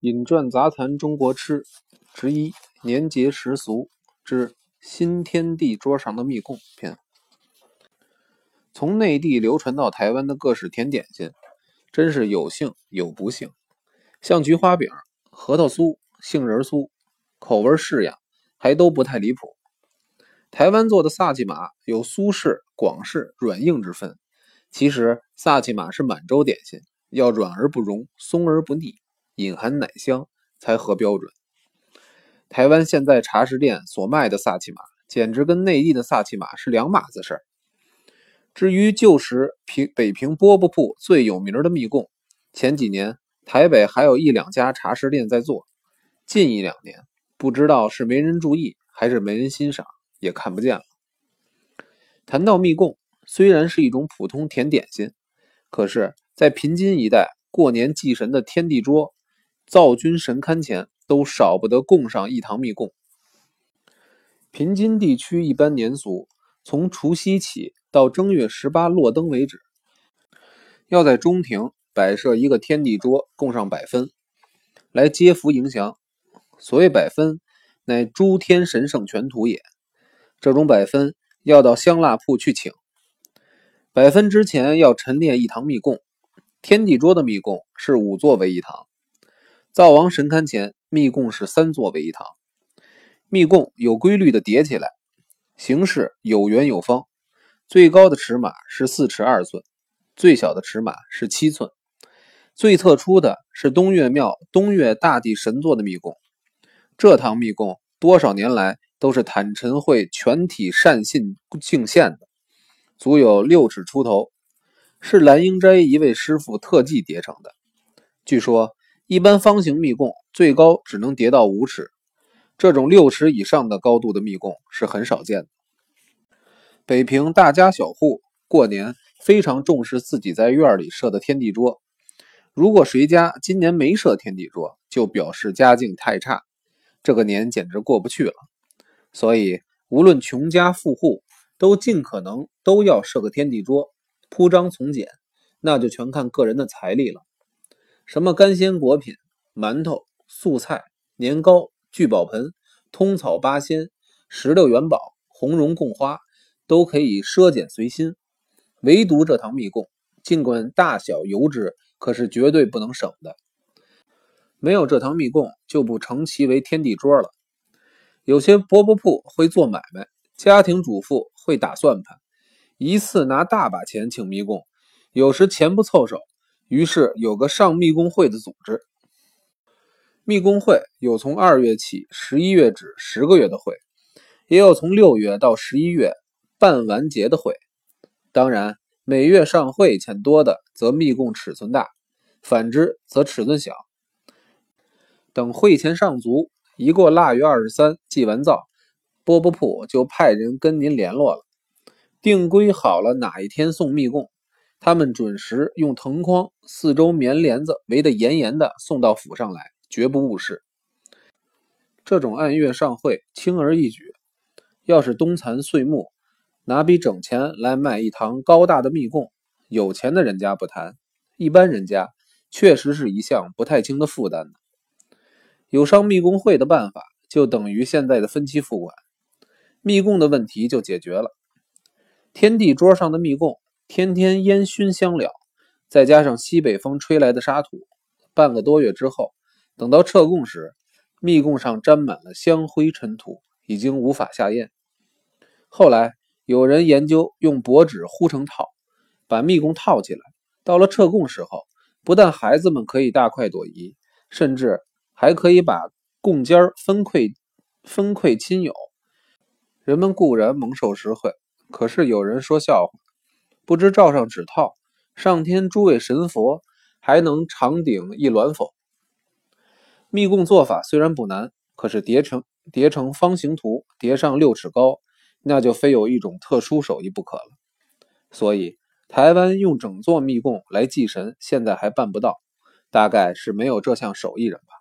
饮馔杂谈中国吃之一年节时俗之新天地桌上的蜜供篇。从内地流传到台湾的各式甜点心，真是有幸有不幸。像菊花饼、核桃酥、杏仁酥，口味式样，还都不太离谱。台湾做的萨琪玛有苏式、广式、软硬之分。其实萨琪玛是满洲点心，要软而不溶，松而不腻，隐含奶香才合标准。台湾现在茶食店所卖的萨琪玛，简直跟内地的萨琪玛是两码子事儿。至于旧时平北平饽饽铺最有名的蜜供，前几年台北还有一两家茶食店在做，近一两年不知道是没人注意还是没人欣赏，也看不见了。谈到蜜供。虽然是一种普通甜点心，可是，在平津一带过年祭神的天地桌、灶君神龛前，都少不得供上一堂密供。平津地区一般年俗，从除夕起到正月十八落灯为止，要在中庭摆设一个天地桌，供上百分，来接福迎祥。所谓百分，乃诸天神圣全图也。这种百分要到香蜡铺去请。百分之前要陈列一堂密供，天地桌的密供是五座为一堂，灶王神龛前密供是三座为一堂。密供有规律的叠起来，形式有圆有方，最高的尺码是四尺二寸，最小的尺码是七寸。最特殊的是东岳庙东岳大帝神座的密供，这堂密供多少年来都是坦陈会全体善信敬献的。足有六尺出头，是蓝英斋一位师傅特技叠成的。据说，一般方形密供最高只能叠到五尺，这种六尺以上的高度的密供是很少见的。北平大家小户过年非常重视自己在院里设的天地桌，如果谁家今年没设天地桌，就表示家境太差，这个年简直过不去了。所以，无论穷家富户。都尽可能都要设个天地桌，铺张从简，那就全看个人的财力了。什么干鲜果品、馒头、素菜、年糕、聚宝盆、通草八仙、石榴元宝、红绒贡花，都可以奢俭随心。唯独这堂密供，尽管大小油脂，可是绝对不能省的。没有这堂密供，就不成其为天地桌了。有些饽饽铺会做买卖。家庭主妇会打算盘，一次拿大把钱请密供，有时钱不凑手，于是有个上密供会的组织。密供会有从二月起十一月止十个月的会，也有从六月到十一月办完结的会。当然，每月上会钱多的，则密供尺寸大；反之，则尺寸小。等会钱上足，一过腊月二十三，祭完灶。饽饽铺就派人跟您联络了，定规好了哪一天送密供，他们准时用藤筐、四周棉帘子围得严严的送到府上来，绝不误事。这种按月上会，轻而易举。要是冬残岁暮，拿笔整钱来买一堂高大的蜜供，有钱的人家不谈，一般人家确实是一项不太轻的负担呢。有上蜜供会的办法，就等于现在的分期付款。密供的问题就解决了。天地桌上的密供，天天烟熏香燎，再加上西北风吹来的沙土，半个多月之后，等到撤供时，密供上沾满了香灰尘土，已经无法下咽。后来有人研究用薄纸糊成套，把密供套起来。到了撤供时候，不但孩子们可以大快朵颐，甚至还可以把供尖分馈分馈亲友。人们固然蒙受实惠，可是有人说笑话，不知罩上纸套，上天诸位神佛还能长顶一鸾否？密供做法虽然不难，可是叠成叠成方形图，叠上六尺高，那就非有一种特殊手艺不可了。所以台湾用整座密供来祭神，现在还办不到，大概是没有这项手艺人吧。